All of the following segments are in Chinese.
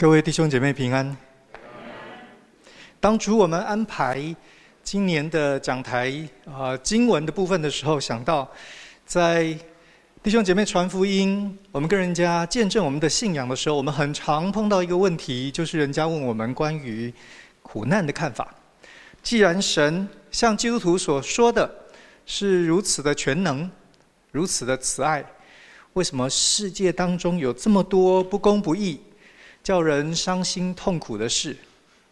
各位弟兄姐妹平安。当初我们安排今年的讲台啊经文的部分的时候，想到在弟兄姐妹传福音，我们跟人家见证我们的信仰的时候，我们很常碰到一个问题，就是人家问我们关于苦难的看法。既然神像基督徒所说的是如此的全能，如此的慈爱，为什么世界当中有这么多不公不义？叫人伤心痛苦的事，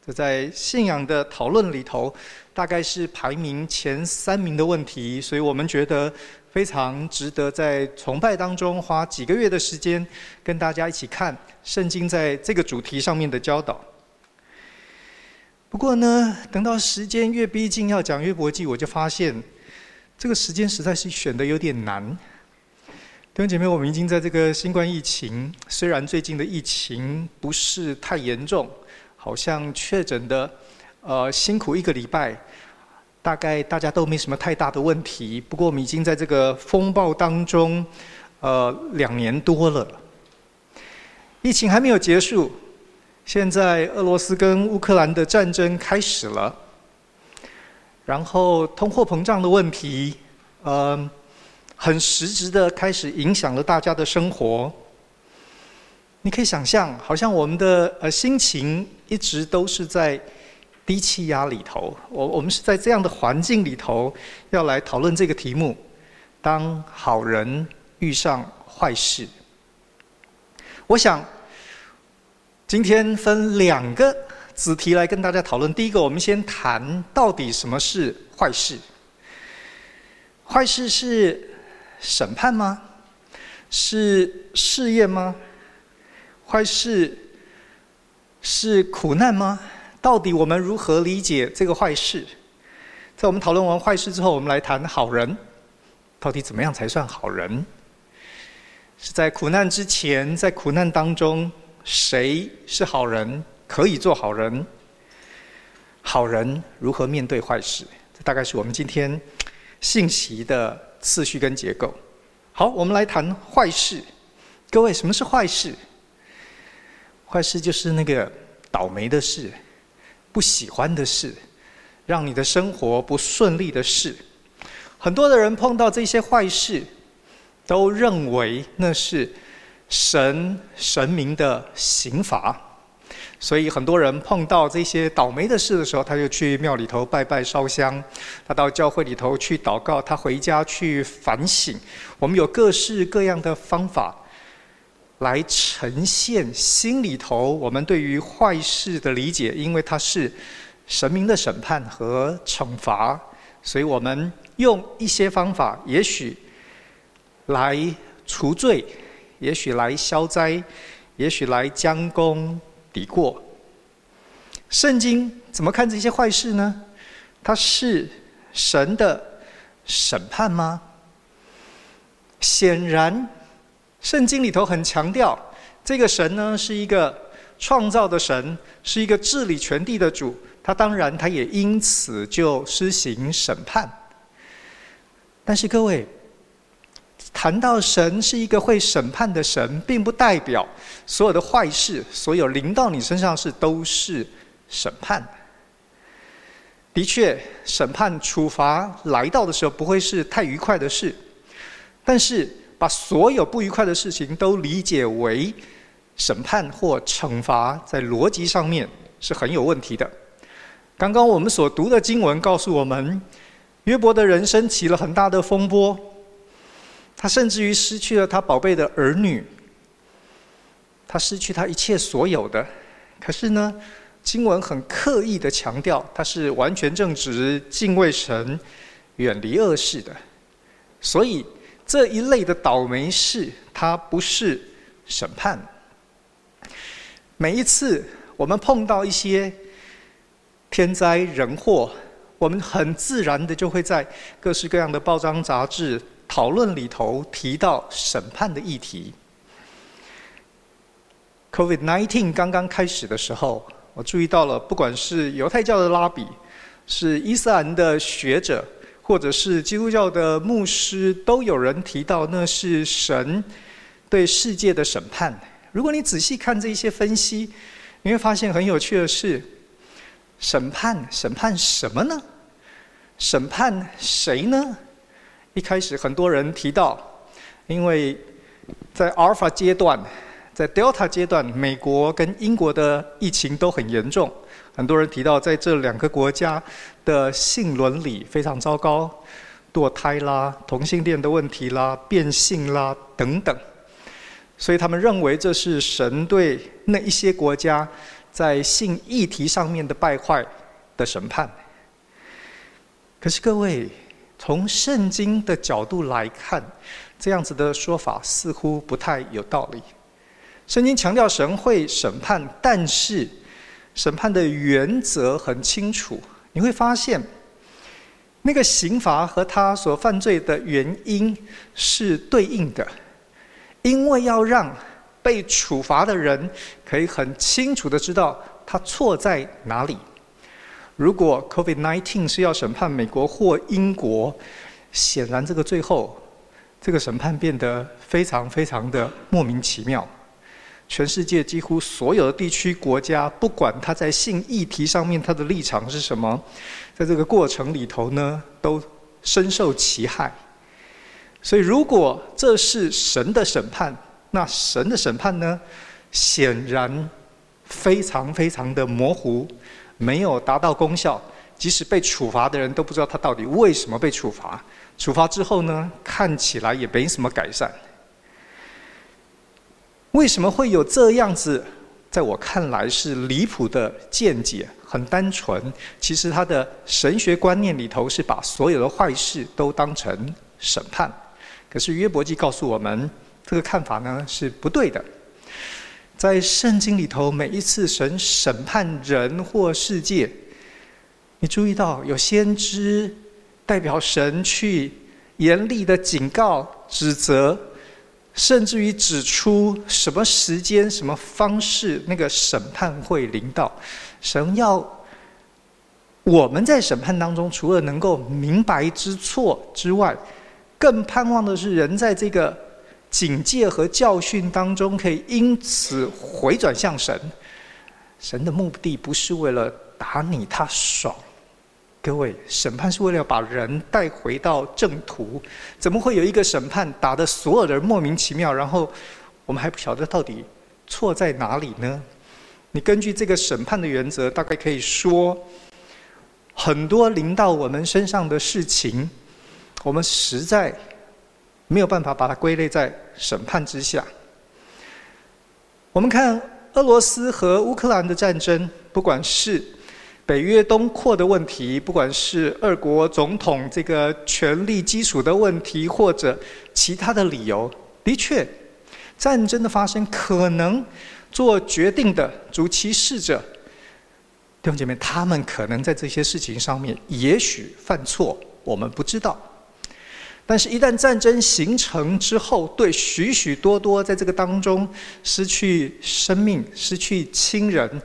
这在信仰的讨论里头，大概是排名前三名的问题。所以我们觉得非常值得在崇拜当中花几个月的时间，跟大家一起看圣经在这个主题上面的教导。不过呢，等到时间越逼近要讲约伯记，我就发现这个时间实在是选得有点难。弟兄姐妹，我们已经在这个新冠疫情，虽然最近的疫情不是太严重，好像确诊的，呃，辛苦一个礼拜，大概大家都没什么太大的问题。不过我们已经在这个风暴当中，呃，两年多了，疫情还没有结束，现在俄罗斯跟乌克兰的战争开始了，然后通货膨胀的问题，嗯、呃。很实质的开始影响了大家的生活。你可以想象，好像我们的呃心情一直都是在低气压里头。我我们是在这样的环境里头，要来讨论这个题目：当好人遇上坏事。我想今天分两个子题来跟大家讨论。第一个，我们先谈到底什么是坏事。坏事是。审判吗？是试验吗？坏事是苦难吗？到底我们如何理解这个坏事？在我们讨论完坏事之后，我们来谈好人。到底怎么样才算好人？是在苦难之前，在苦难当中，谁是好人？可以做好人？好人如何面对坏事？这大概是我们今天信息的。次序跟结构，好，我们来谈坏事。各位，什么是坏事？坏事就是那个倒霉的事，不喜欢的事，让你的生活不顺利的事。很多的人碰到这些坏事，都认为那是神神明的刑罚。所以很多人碰到这些倒霉的事的时候，他就去庙里头拜拜烧香，他到教会里头去祷告，他回家去反省。我们有各式各样的方法来呈现心里头我们对于坏事的理解，因为它是神明的审判和惩罚，所以我们用一些方法，也许来除罪，也许来消灾，也许来将功。抵过，圣经怎么看这些坏事呢？它是神的审判吗？显然，圣经里头很强调，这个神呢是一个创造的神，是一个治理全地的主。他当然，他也因此就施行审判。但是各位。谈到神是一个会审判的神，并不代表所有的坏事、所有临到你身上是都是审判。的确，审判处罚来到的时候，不会是太愉快的事。但是，把所有不愉快的事情都理解为审判或惩罚，在逻辑上面是很有问题的。刚刚我们所读的经文告诉我们，约伯的人生起了很大的风波。他甚至于失去了他宝贝的儿女，他失去他一切所有的。可是呢，经文很刻意的强调，他是完全正直、敬畏神、远离恶事的。所以这一类的倒霉事，它不是审判。每一次我们碰到一些天灾人祸，我们很自然的就会在各式各样的报章杂志。讨论里头提到审判的议题。COVID-19 刚刚开始的时候，我注意到了，不管是犹太教的拉比，是伊斯兰的学者，或者是基督教的牧师，都有人提到那是神对世界的审判。如果你仔细看这一些分析，你会发现很有趣的是，审判审判什么呢？审判谁呢？一开始很多人提到，因为在阿尔法阶段，在 Delta 阶段，美国跟英国的疫情都很严重。很多人提到，在这两个国家的性伦理非常糟糕，堕胎啦、同性恋的问题啦、变性啦等等，所以他们认为这是神对那一些国家在性议题上面的败坏的审判。可是各位，从圣经的角度来看，这样子的说法似乎不太有道理。圣经强调神会审判，但是审判的原则很清楚。你会发现，那个刑罚和他所犯罪的原因是对应的，因为要让被处罚的人可以很清楚的知道他错在哪里。如果 COVID-19 是要审判美国或英国，显然这个最后，这个审判变得非常非常的莫名其妙。全世界几乎所有的地区国家，不管他在性议题上面他的立场是什么，在这个过程里头呢，都深受其害。所以，如果这是神的审判，那神的审判呢，显然非常非常的模糊。没有达到功效，即使被处罚的人都不知道他到底为什么被处罚。处罚之后呢，看起来也没什么改善。为什么会有这样子？在我看来是离谱的见解，很单纯。其实他的神学观念里头是把所有的坏事都当成审判。可是约伯记告诉我们，这个看法呢是不对的。在圣经里头，每一次神审判人或世界，你注意到有先知代表神去严厉的警告、指责，甚至于指出什么时间、什么方式那个审判会临到。神要我们在审判当中，除了能够明白知错之外，更盼望的是人在这个。警戒和教训当中，可以因此回转向神。神的目的不是为了打你他爽，各位，审判是为了把人带回到正途。怎么会有一个审判打得所有的人莫名其妙，然后我们还不晓得到底错在哪里呢？你根据这个审判的原则，大概可以说，很多临到我们身上的事情，我们实在。没有办法把它归类在审判之下。我们看俄罗斯和乌克兰的战争，不管是北约东扩的问题，不管是二国总统这个权力基础的问题，或者其他的理由，的确，战争的发生可能做决定的主其事者，弟兄姐妹，他们可能在这些事情上面也许犯错，我们不知道。但是，一旦战争形成之后，对许许多多在这个当中失去生命、失去亲人、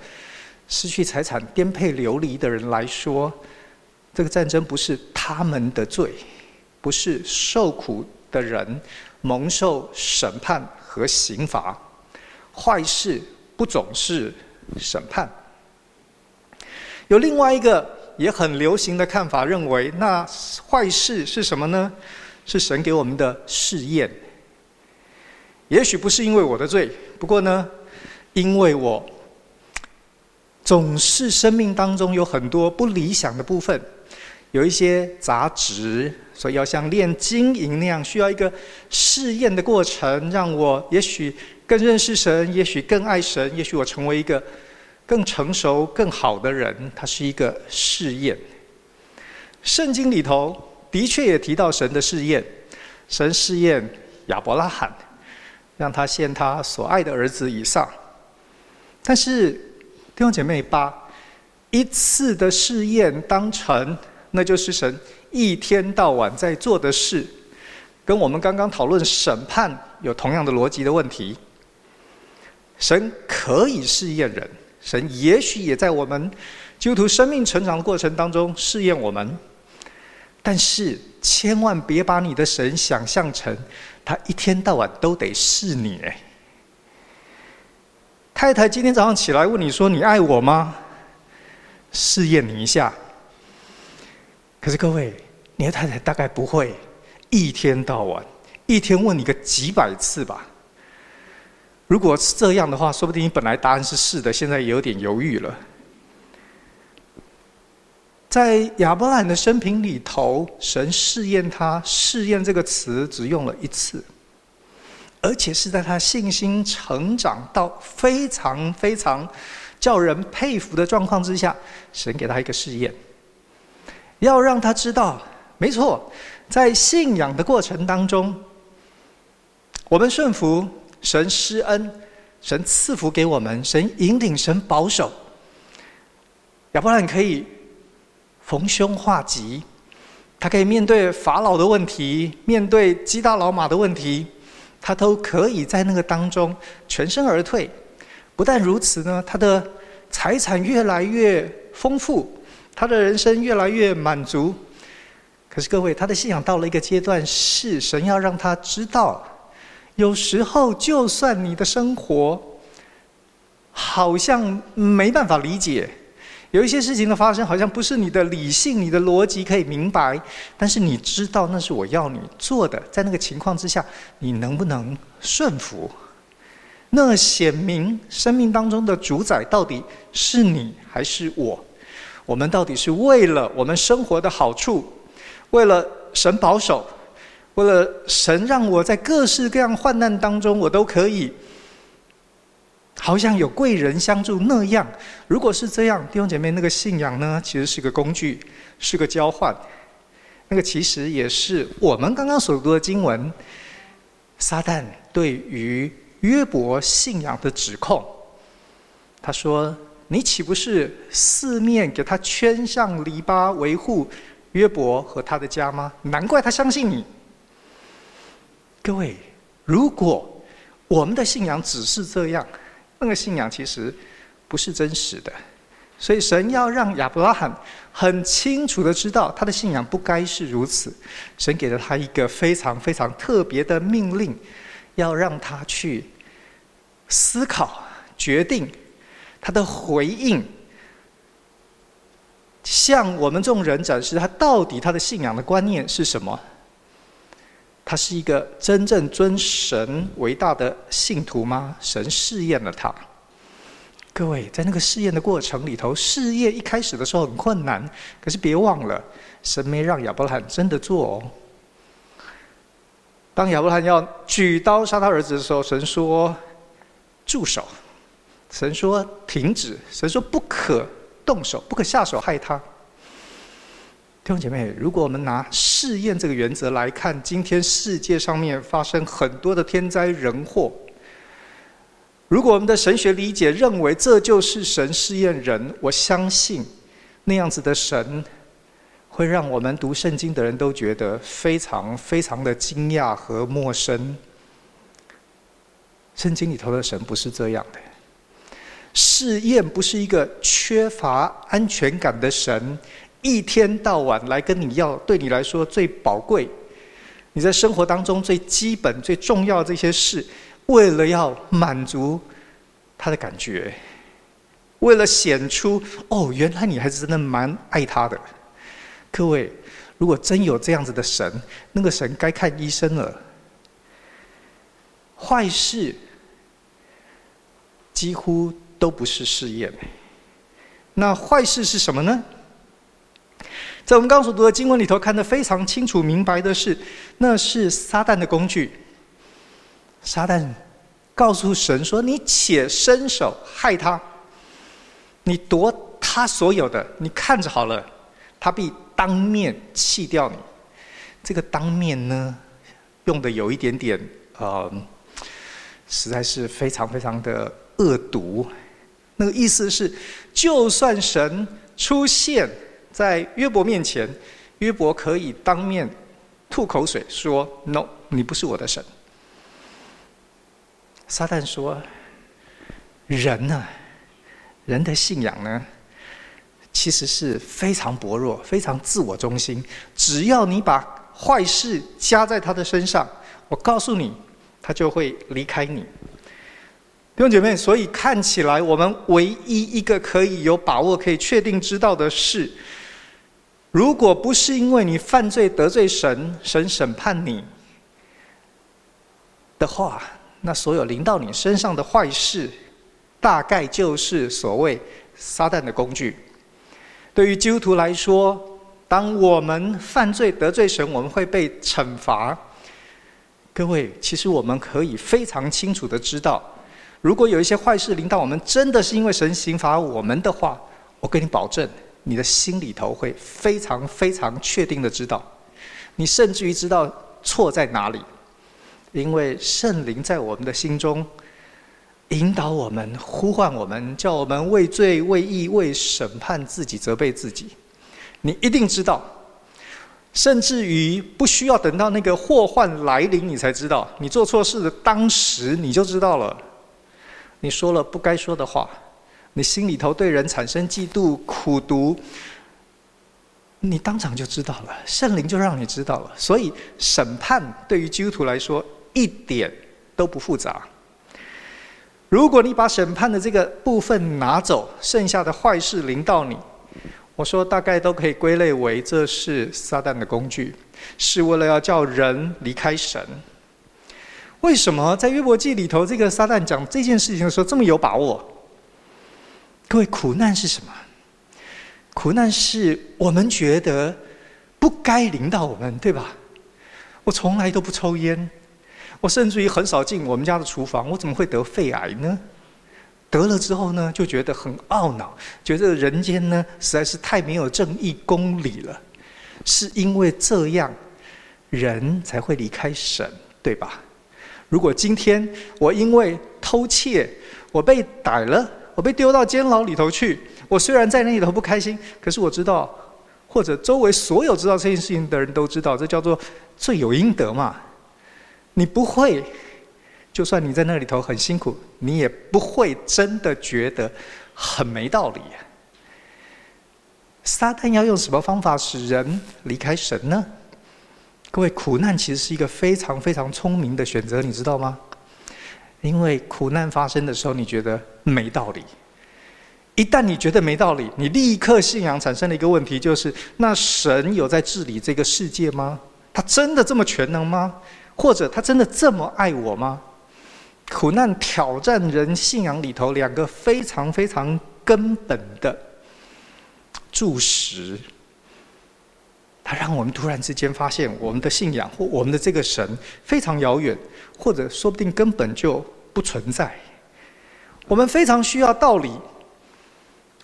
失去财产、颠沛流离的人来说，这个战争不是他们的罪，不是受苦的人蒙受审判和刑罚。坏事不总是审判。有另外一个也很流行的看法，认为那坏事是什么呢？是神给我们的试验，也许不是因为我的罪，不过呢，因为我总是生命当中有很多不理想的部分，有一些杂质，所以要像炼金银那样，需要一个试验的过程，让我也许更认识神，也许更爱神，也许我成为一个更成熟、更好的人。它是一个试验。圣经里头。的确也提到神的试验，神试验亚伯拉罕，让他献他所爱的儿子以撒。但是弟兄姐妹，把一次的试验当成那就是神一天到晚在做的事，跟我们刚刚讨论审判有同样的逻辑的问题。神可以试验人，神也许也在我们基督徒生命成长的过程当中试验我们。但是千万别把你的神想象成他一天到晚都得试你！太太今天早上起来问你说：“你爱我吗？”试验你一下。可是各位，你的太太大概不会一天到晚，一天问你个几百次吧？如果是这样的话，说不定你本来答案是是的，现在也有点犹豫了。在亚伯拉罕的生平里头，神试验他，试验这个词只用了一次，而且是在他信心成长到非常非常叫人佩服的状况之下，神给他一个试验，要让他知道，没错，在信仰的过程当中，我们顺服神施恩，神赐福给我们，神引领，神保守，亚伯拉罕可以。逢凶化吉，他可以面对法老的问题，面对基大老马的问题，他都可以在那个当中全身而退。不但如此呢，他的财产越来越丰富，他的人生越来越满足。可是各位，他的信仰到了一个阶段，是神要让他知道，有时候就算你的生活好像没办法理解。有一些事情的发生，好像不是你的理性、你的逻辑可以明白，但是你知道那是我要你做的。在那个情况之下，你能不能顺服？那显明生命当中的主宰到底是你还是我？我们到底是为了我们生活的好处，为了神保守，为了神让我在各式各样患难当中，我都可以。好像有贵人相助那样，如果是这样，弟兄姐妹，那个信仰呢，其实是个工具，是个交换。那个其实也是我们刚刚所读的经文，撒旦对于约伯信仰的指控。他说：“你岂不是四面给他圈上篱笆，维护约伯和他的家吗？难怪他相信你。”各位，如果我们的信仰只是这样，那个信仰其实不是真实的，所以神要让亚伯拉罕很清楚的知道，他的信仰不该是如此。神给了他一个非常非常特别的命令，要让他去思考、决定他的回应，向我们众人展示他到底他的信仰的观念是什么。他是一个真正尊神为大的信徒吗？神试验了他。各位，在那个试验的过程里头，试验一开始的时候很困难，可是别忘了，神没让亚伯拉罕真的做哦。当亚伯拉罕要举刀杀他儿子的时候，神说：“住手！”神说：“停止！”神说：“不可动手，不可下手害他。”弟兄姐妹，如果我们拿试验这个原则来看，今天世界上面发生很多的天灾人祸。如果我们的神学理解认为这就是神试验人，我相信那样子的神会让我们读圣经的人都觉得非常非常的惊讶和陌生。圣经里头的神不是这样的，试验不是一个缺乏安全感的神。一天到晚来跟你要，对你来说最宝贵，你在生活当中最基本、最重要的这些事，为了要满足他的感觉，为了显出哦，原来你还是真的蛮爱他的。各位，如果真有这样子的神，那个神该看医生了。坏事几乎都不是试验，那坏事是什么呢？在我们刚所读的经文里头，看得非常清楚明白的是，那是撒旦的工具。撒旦告诉神说：“你且伸手害他，你夺他所有的，你看着好了，他必当面弃掉你。”这个“当面”呢，用的有一点点呃，实在是非常非常的恶毒。那个意思是，就算神出现。在约伯面前，约伯可以当面吐口水说：“No，你不是我的神。”撒旦说：“人呢？人的信仰呢？其实是非常薄弱、非常自我中心。只要你把坏事加在他的身上，我告诉你，他就会离开你。弟兄姐妹，所以看起来我们唯一一个可以有把握、可以确定知道的是，如果不是因为你犯罪得罪神，神审判你的话，那所有临到你身上的坏事，大概就是所谓撒旦的工具。对于基督徒来说，当我们犯罪得罪神，我们会被惩罚。各位，其实我们可以非常清楚的知道。如果有一些坏事临到我们，真的是因为神刑罚我们的话，我跟你保证，你的心里头会非常非常确定的知道，你甚至于知道错在哪里，因为圣灵在我们的心中引导我们、呼唤我们，叫我们为罪、为义、为审判自己、责备自己。你一定知道，甚至于不需要等到那个祸患来临，你才知道，你做错事的当时你就知道了。你说了不该说的话，你心里头对人产生嫉妒、苦毒，你当场就知道了，圣灵就让你知道了。所以审判对于基督徒来说一点都不复杂。如果你把审判的这个部分拿走，剩下的坏事临到你，我说大概都可以归类为这是撒旦的工具，是为了要叫人离开神。为什么在约伯记里头，这个撒旦讲这件事情的时候这么有把握？各位，苦难是什么？苦难是我们觉得不该临到我们，对吧？我从来都不抽烟，我甚至于很少进我们家的厨房，我怎么会得肺癌呢？得了之后呢，就觉得很懊恼，觉得人间呢实在是太没有正义公理了。是因为这样，人才会离开神，对吧？如果今天我因为偷窃，我被逮了，我被丢到监牢里头去，我虽然在那里头不开心，可是我知道，或者周围所有知道这件事情的人都知道，这叫做罪有应得嘛。你不会，就算你在那里头很辛苦，你也不会真的觉得很没道理。撒旦要用什么方法使人离开神呢？各位，苦难其实是一个非常非常聪明的选择，你知道吗？因为苦难发生的时候，你觉得没道理。一旦你觉得没道理，你立刻信仰产生了一个问题，就是：那神有在治理这个世界吗？他真的这么全能吗？或者他真的这么爱我吗？苦难挑战人信仰里头两个非常非常根本的注释。它让我们突然之间发现，我们的信仰或我们的这个神非常遥远，或者说不定根本就不存在。我们非常需要道理，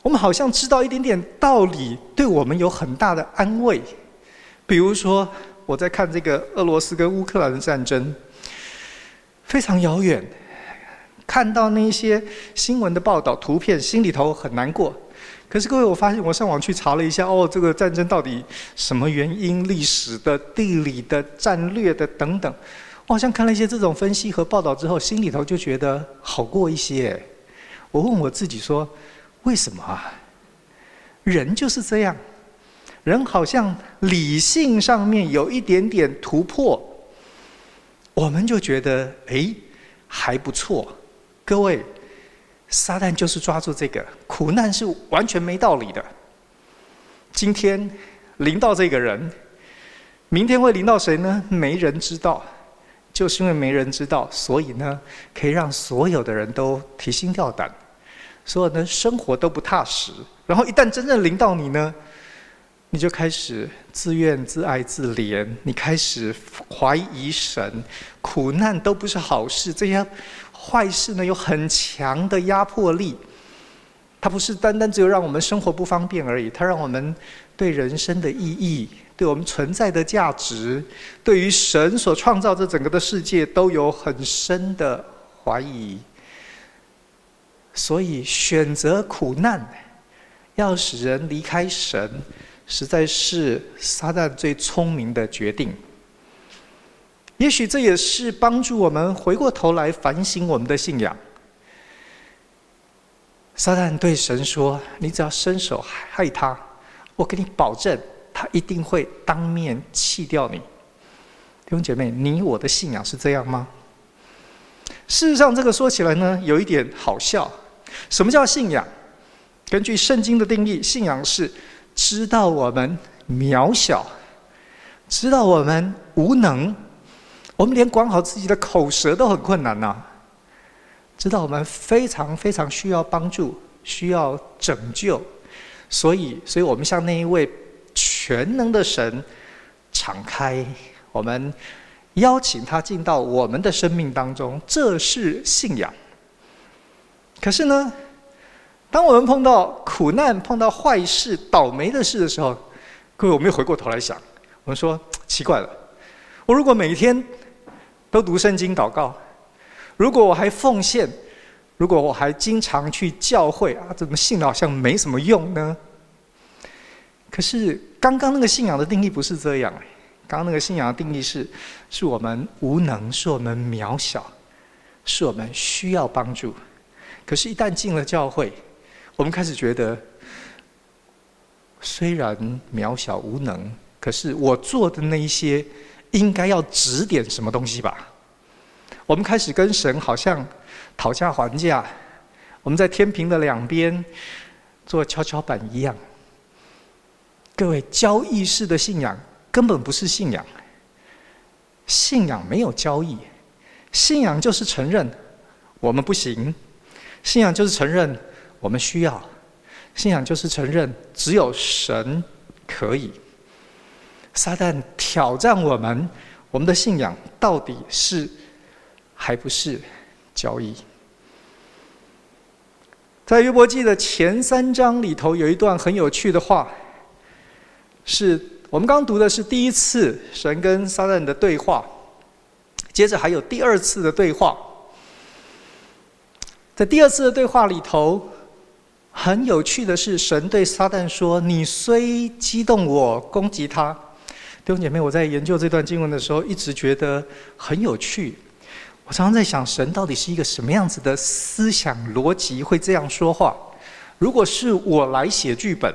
我们好像知道一点点道理，对我们有很大的安慰。比如说，我在看这个俄罗斯跟乌克兰的战争，非常遥远，看到那些新闻的报道、图片，心里头很难过。可是各位，我发现我上网去查了一下，哦，这个战争到底什么原因？历史的、地理的、战略的等等，我好像看了一些这种分析和报道之后，心里头就觉得好过一些。我问我自己说，为什么啊？人就是这样，人好像理性上面有一点点突破，我们就觉得哎还不错。各位。撒旦就是抓住这个苦难是完全没道理的。今天临到这个人，明天会临到谁呢？没人知道。就是因为没人知道，所以呢，可以让所有的人都提心吊胆，所有的生活都不踏实。然后一旦真正临到你呢，你就开始自怨自艾自怜，你开始怀疑神。苦难都不是好事，这些。坏事呢，有很强的压迫力，它不是单单只有让我们生活不方便而已，它让我们对人生的意义、对我们存在的价值、对于神所创造这整个的世界都有很深的怀疑。所以选择苦难，要使人离开神，实在是撒旦最聪明的决定。也许这也是帮助我们回过头来反省我们的信仰。撒旦对神说：“你只要伸手害他，我给你保证，他一定会当面弃掉你。”弟兄姐妹，你我的信仰是这样吗？事实上，这个说起来呢，有一点好笑。什么叫信仰？根据圣经的定义，信仰是知道我们渺小，知道我们无能，我们连管好自己的口舌都很困难呐。知道我们非常非常需要帮助，需要拯救，所以，所以我们向那一位全能的神敞开，我们邀请他进到我们的生命当中，这是信仰。可是呢，当我们碰到苦难、碰到坏事、倒霉的事的时候，各位，我们又回过头来想，我们说奇怪了，我如果每天都读圣经、祷告，如果我还奉献，如果我还经常去教会啊，怎么信的好像没什么用呢？可是刚刚那个信仰的定义不是这样，刚刚那个信仰的定义是：是我们无能，是我们渺小，是我们需要帮助。可是，一旦进了教会，我们开始觉得，虽然渺小无能，可是我做的那一些，应该要指点什么东西吧？我们开始跟神好像讨价还价，我们在天平的两边做跷跷板一样。各位，交易式的信仰根本不是信仰，信仰没有交易，信仰就是承认我们不行。信仰就是承认我们需要，信仰就是承认只有神可以。撒旦挑战我们，我们的信仰到底是还不是交易？在约伯记的前三章里头，有一段很有趣的话，是我们刚读的是第一次神跟撒旦的对话，接着还有第二次的对话。在第二次的对话里头，很有趣的是，神对撒旦说：“你虽激动我攻击他。”弟兄姐妹，我在研究这段经文的时候，一直觉得很有趣。我常常在想，神到底是一个什么样子的思想逻辑，会这样说话？如果是我来写剧本，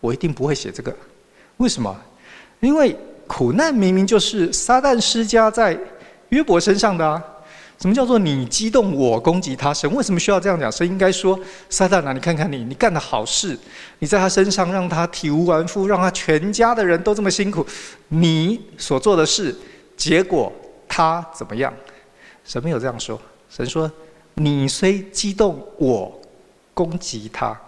我一定不会写这个。为什么？因为苦难明明就是撒旦施加在约伯身上的啊。什么叫做你激动我攻击他？神为什么需要这样讲？神应该说：“撒旦啊，你看看你，你干的好事，你在他身上让他体无完肤，让他全家的人都这么辛苦，你所做的事，结果他怎么样？”神没有这样说。神说：“你虽激动我攻击他，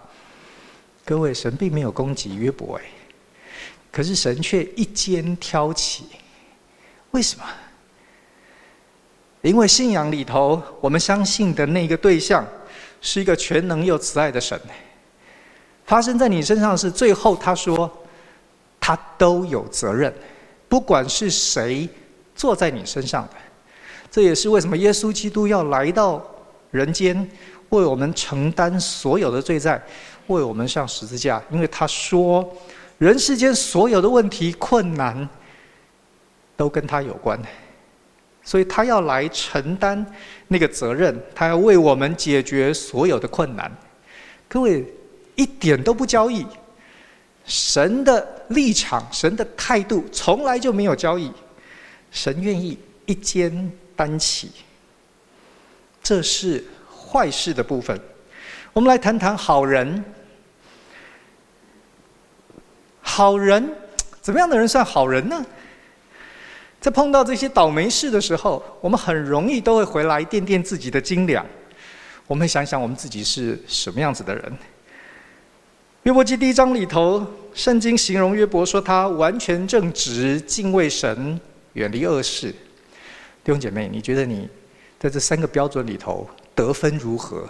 各位，神并没有攻击约伯哎，可是神却一肩挑起，为什么？”因为信仰里头，我们相信的那个对象是一个全能又慈爱的神。发生在你身上是最后他说，他都有责任，不管是谁坐在你身上的。这也是为什么耶稣基督要来到人间，为我们承担所有的罪债，为我们上十字架。因为他说，人世间所有的问题困难，都跟他有关。所以他要来承担那个责任，他要为我们解决所有的困难。各位一点都不交易，神的立场、神的态度从来就没有交易，神愿意一肩担起。这是坏事的部分。我们来谈谈好人。好人，怎么样的人算好人呢？在碰到这些倒霉事的时候，我们很容易都会回来掂掂自己的斤两，我们想想我们自己是什么样子的人。约伯记第一章里头，圣经形容约伯说他完全正直，敬畏神，远离恶事。弟兄姐妹，你觉得你在这三个标准里头得分如何？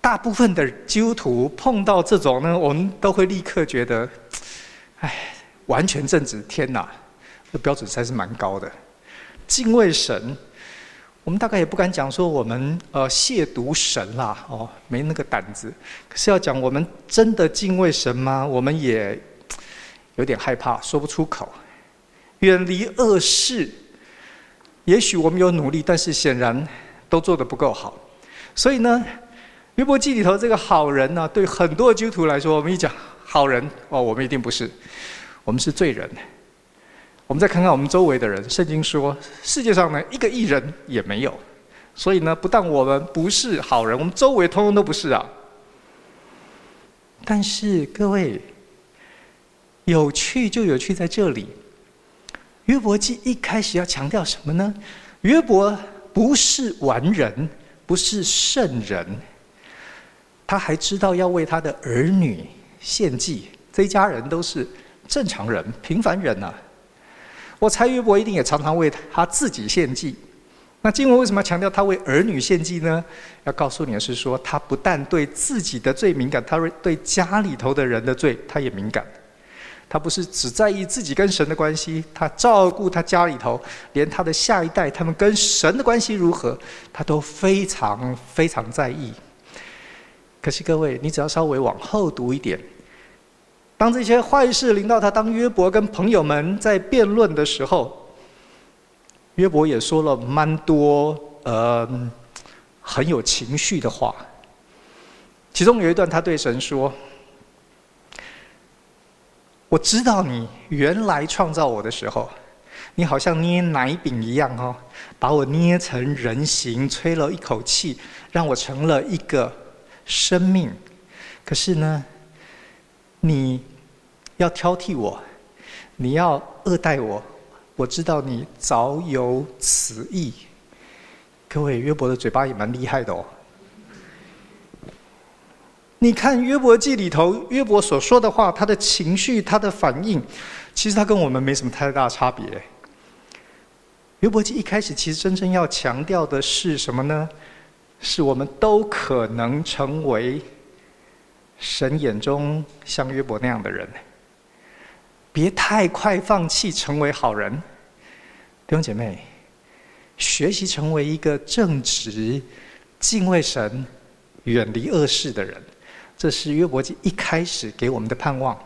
大部分的基督徒碰到这种呢，我们都会立刻觉得。哎，完全正直！天哪，这标准才是蛮高的。敬畏神，我们大概也不敢讲说我们呃亵渎神啦，哦，没那个胆子。可是要讲我们真的敬畏神吗？我们也有点害怕，说不出口。远离恶事，也许我们有努力，但是显然都做得不够好。所以呢，约伯记里头这个好人呢，对很多基督徒来说，我们一讲。好人哦，我们一定不是，我们是罪人。我们再看看我们周围的人，圣经说，世界上呢一个义人也没有，所以呢，不但我们不是好人，我们周围通通都不是啊。但是各位，有趣就有趣在这里。约伯记一开始要强调什么呢？约伯不是完人，不是圣人，他还知道要为他的儿女献祭。这一家人都是正常人、平凡人呐、啊。我猜约伯一定也常常为他自己献祭。那经文为什么要强调他为儿女献祭呢？要告诉你的是说，他不但对自己的罪敏感，他对家里头的人的罪他也敏感。他不是只在意自己跟神的关系，他照顾他家里头，连他的下一代，他们跟神的关系如何，他都非常非常在意。可是各位，你只要稍微往后读一点，当这些坏事临到他，当约伯跟朋友们在辩论的时候，约伯也说了蛮多呃很有情绪的话。其中有一段，他对神说。我知道你原来创造我的时候，你好像捏奶饼一样哦，把我捏成人形，吹了一口气，让我成了一个生命。可是呢，你要挑剔我，你要恶待我，我知道你早有此意。各位，约伯的嘴巴也蛮厉害的哦。你看约伯记里头，约伯所说的话，他的情绪，他的反应，其实他跟我们没什么太大差别。约伯记一开始其实真正要强调的是什么呢？是我们都可能成为神眼中像约伯那样的人，别太快放弃成为好人。弟兄姐妹，学习成为一个正直、敬畏神、远离恶事的人。这是约伯记一开始给我们的盼望。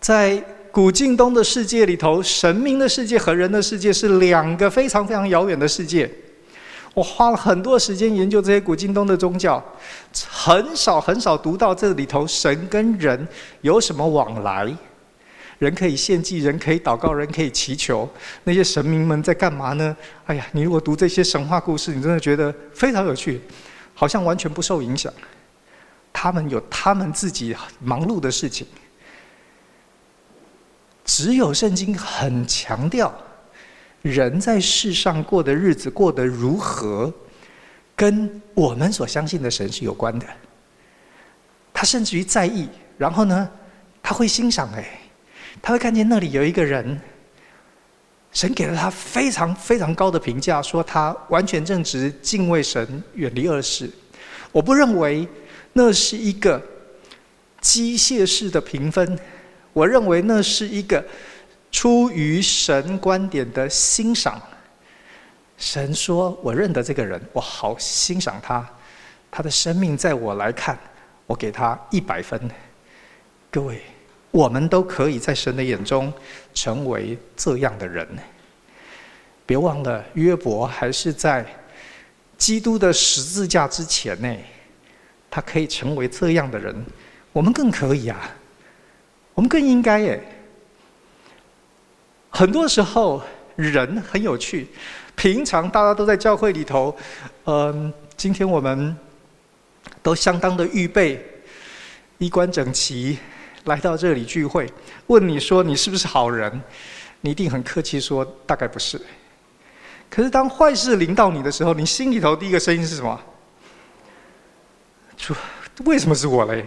在古近东的世界里头，神明的世界和人的世界是两个非常非常遥远的世界。我花了很多时间研究这些古今东的宗教，很少很少读到这里头神跟人有什么往来。人可以献祭，人可以祷告，人可以祈求。那些神明们在干嘛呢？哎呀，你如果读这些神话故事，你真的觉得非常有趣。好像完全不受影响，他们有他们自己忙碌的事情。只有圣经很强调，人在世上过的日子过得如何，跟我们所相信的神是有关的。他甚至于在意，然后呢，他会欣赏哎，他会看见那里有一个人。神给了他非常非常高的评价，说他完全正直、敬畏神、远离恶事。我不认为那是一个机械式的评分，我认为那是一个出于神观点的欣赏。神说：“我认得这个人，我好欣赏他，他的生命在我来看，我给他一百分。”各位。我们都可以在神的眼中成为这样的人。别忘了，约伯还是在基督的十字架之前呢，他可以成为这样的人。我们更可以啊，我们更应该耶。很多时候人很有趣，平常大家都在教会里头，嗯，今天我们都相当的预备，衣冠整齐。来到这里聚会，问你说你是不是好人？你一定很客气说大概不是。可是当坏事临到你的时候，你心里头第一个声音是什么？说为什么是我嘞？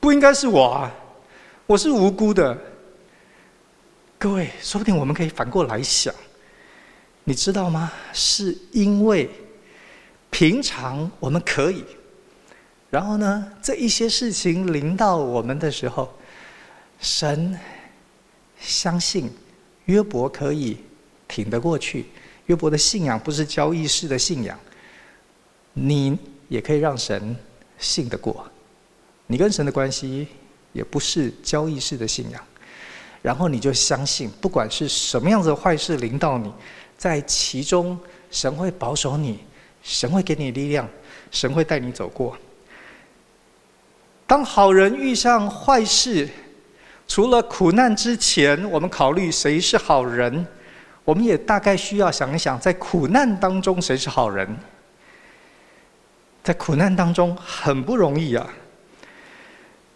不应该是我啊！我是无辜的。各位，说不定我们可以反过来想，你知道吗？是因为平常我们可以。然后呢，这一些事情临到我们的时候，神相信约伯可以挺得过去。约伯的信仰不是交易式的信仰，你也可以让神信得过。你跟神的关系也不是交易式的信仰，然后你就相信，不管是什么样子的坏事临到你，在其中神会保守你，神会给你力量，神会带你走过。当好人遇上坏事，除了苦难之前，我们考虑谁是好人，我们也大概需要想一想，在苦难当中谁是好人。在苦难当中很不容易啊。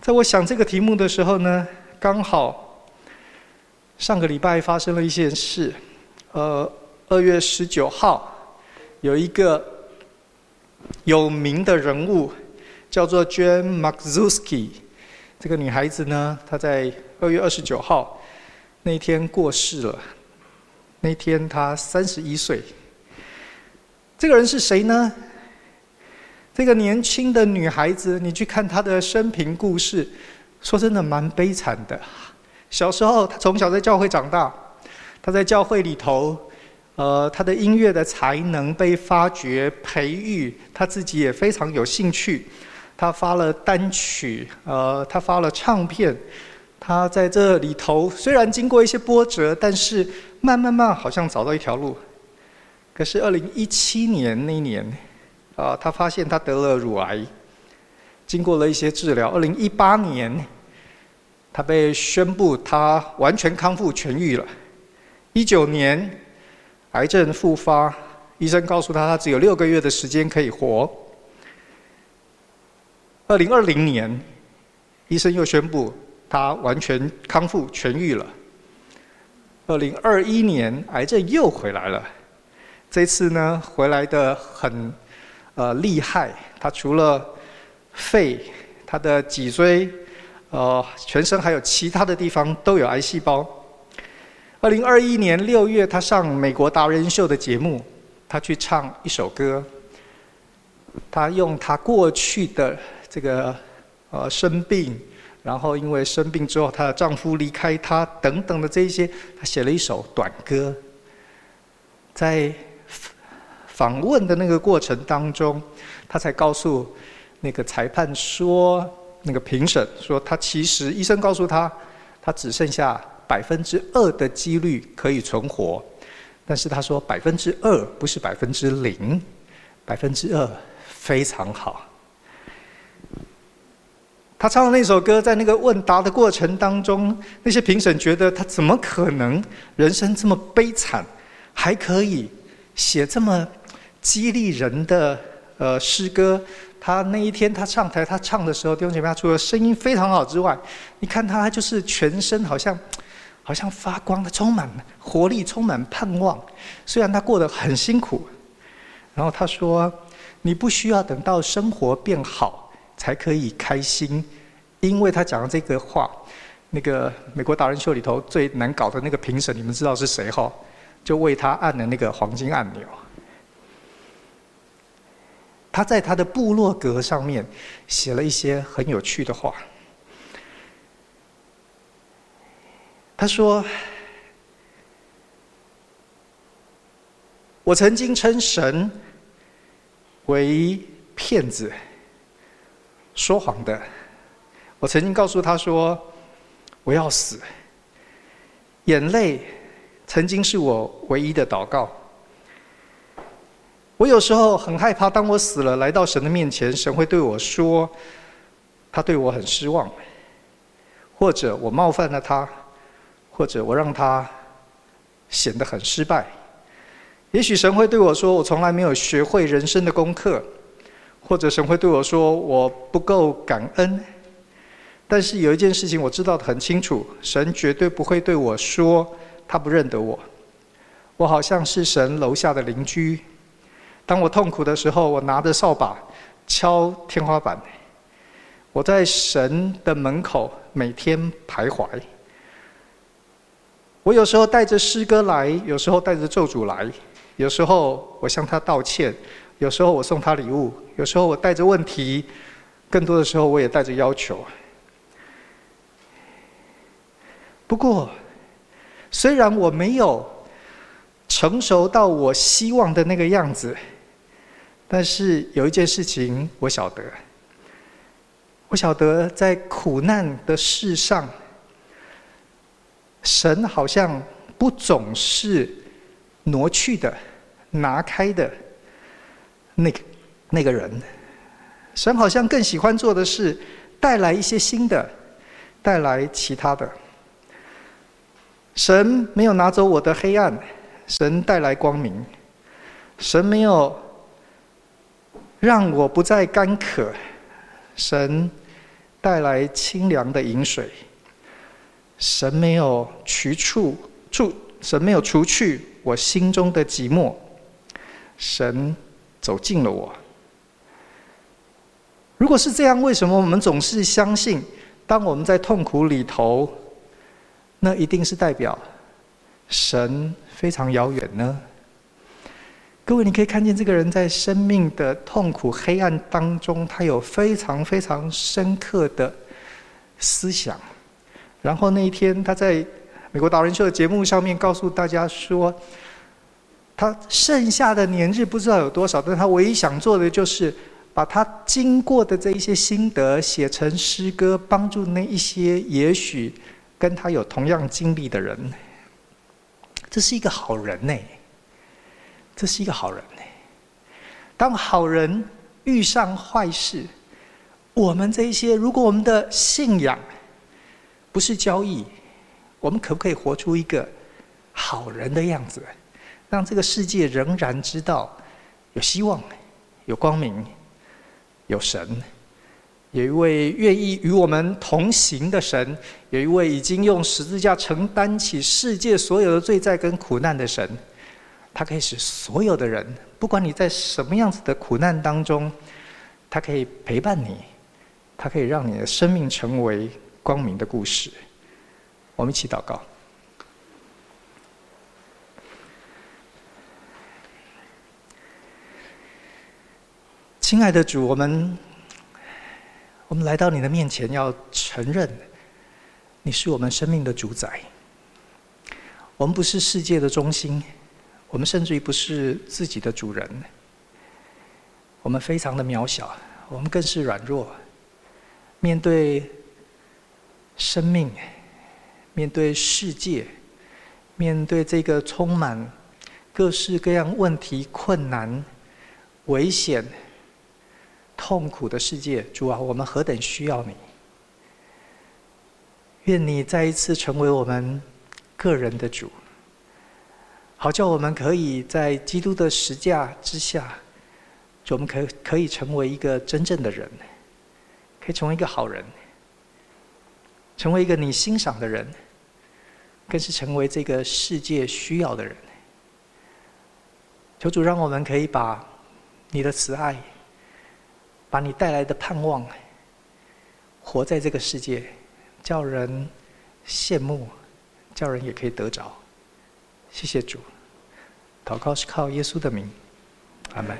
在我想这个题目的时候呢，刚好上个礼拜发生了一件事。呃，二月十九号，有一个有名的人物叫做 Jane m a k z u s k i。这个女孩子呢，她在二月二十九号那天过世了。那天她三十一岁。这个人是谁呢？这个年轻的女孩子，你去看她的生平故事，说真的蛮悲惨的。小时候，他从小在教会长大。他在教会里头，呃，他的音乐的才能被发掘、培育，他自己也非常有兴趣。他发了单曲，呃，他发了唱片。他在这里头虽然经过一些波折，但是慢慢慢好像找到一条路。可是二零一七年那一年，啊、呃，他发现他得了乳癌，经过了一些治疗。二零一八年，他被宣布他完全康复痊愈了。一九年，癌症复发，医生告诉他，他只有六个月的时间可以活。二零二零年，医生又宣布他完全康复痊愈了。二零二一年，癌症又回来了，这次呢，回来的很呃厉害，他除了肺、他的脊椎、呃全身还有其他的地方都有癌细胞。二零二一年六月，他上美国达人秀的节目，他去唱一首歌。他用他过去的这个呃生病，然后因为生病之后，她的丈夫离开她等等的这一些，他写了一首短歌。在访问的那个过程当中，他才告诉那个裁判说，那个评审说，他其实医生告诉他，他只剩下。百分之二的几率可以存活，但是他说百分之二不是百分之零，百分之二非常好。他唱的那首歌，在那个问答的过程当中，那些评审觉得他怎么可能人生这么悲惨，还可以写这么激励人的呃诗歌。他那一天他上台他唱的时候，弟兄姐妹，他除了声音非常好之外，你看他就是全身好像。好像发光的，充满活力，充满盼望。虽然他过得很辛苦，然后他说：“你不需要等到生活变好才可以开心，因为他讲的这个话，那个美国达人秀里头最难搞的那个评审，你们知道是谁哈？就为他按了那个黄金按钮。他在他的部落格上面写了一些很有趣的话。”他说：“我曾经称神为骗子、说谎的。我曾经告诉他说，我要死。眼泪曾经是我唯一的祷告。我有时候很害怕，当我死了来到神的面前，神会对我说，他对我很失望，或者我冒犯了他。”或者我让他显得很失败，也许神会对我说：“我从来没有学会人生的功课。”或者神会对我说：“我不够感恩。”但是有一件事情我知道得很清楚：神绝对不会对我说他不认得我。我好像是神楼下的邻居。当我痛苦的时候，我拿着扫把敲天花板。我在神的门口每天徘徊。我有时候带着诗歌来，有时候带着咒诅来，有时候我向他道歉，有时候我送他礼物，有时候我带着问题，更多的时候我也带着要求。不过，虽然我没有成熟到我希望的那个样子，但是有一件事情我晓得，我晓得在苦难的事上。神好像不总是挪去的、拿开的那个那个人，神好像更喜欢做的是带来一些新的，带来其他的。神没有拿走我的黑暗，神带来光明。神没有让我不再干渴，神带来清凉的饮水。神没有除处处，神没有除去我心中的寂寞，神走近了我。如果是这样，为什么我们总是相信，当我们在痛苦里头，那一定是代表神非常遥远呢？各位，你可以看见这个人在生命的痛苦黑暗当中，他有非常非常深刻的思想。然后那一天，他在美国达人秀的节目上面告诉大家说，他剩下的年日不知道有多少，但他唯一想做的就是把他经过的这一些心得写成诗歌，帮助那一些也许跟他有同样经历的人。这是一个好人呢，这是一个好人呢。当好人遇上坏事，我们这一些，如果我们的信仰，不是交易，我们可不可以活出一个好人的样子，让这个世界仍然知道有希望、有光明、有神，有一位愿意与我们同行的神，有一位已经用十字架承担起世界所有的罪债跟苦难的神，他可以使所有的人，不管你在什么样子的苦难当中，他可以陪伴你，他可以让你的生命成为。光明的故事，我们一起祷告。亲爱的主，我们我们来到你的面前，要承认你是我们生命的主宰。我们不是世界的中心，我们甚至于不是自己的主人。我们非常的渺小，我们更是软弱，面对。生命，面对世界，面对这个充满各式各样问题、困难、危险、痛苦的世界，主啊，我们何等需要你！愿你再一次成为我们个人的主，好叫我们可以在基督的十架之下，我们可可以成为一个真正的人，可以成为一个好人。成为一个你欣赏的人，更是成为这个世界需要的人。求主让我们可以把你的慈爱，把你带来的盼望，活在这个世界，叫人羡慕，叫人也可以得着。谢谢主，祷告是靠耶稣的名，阿门。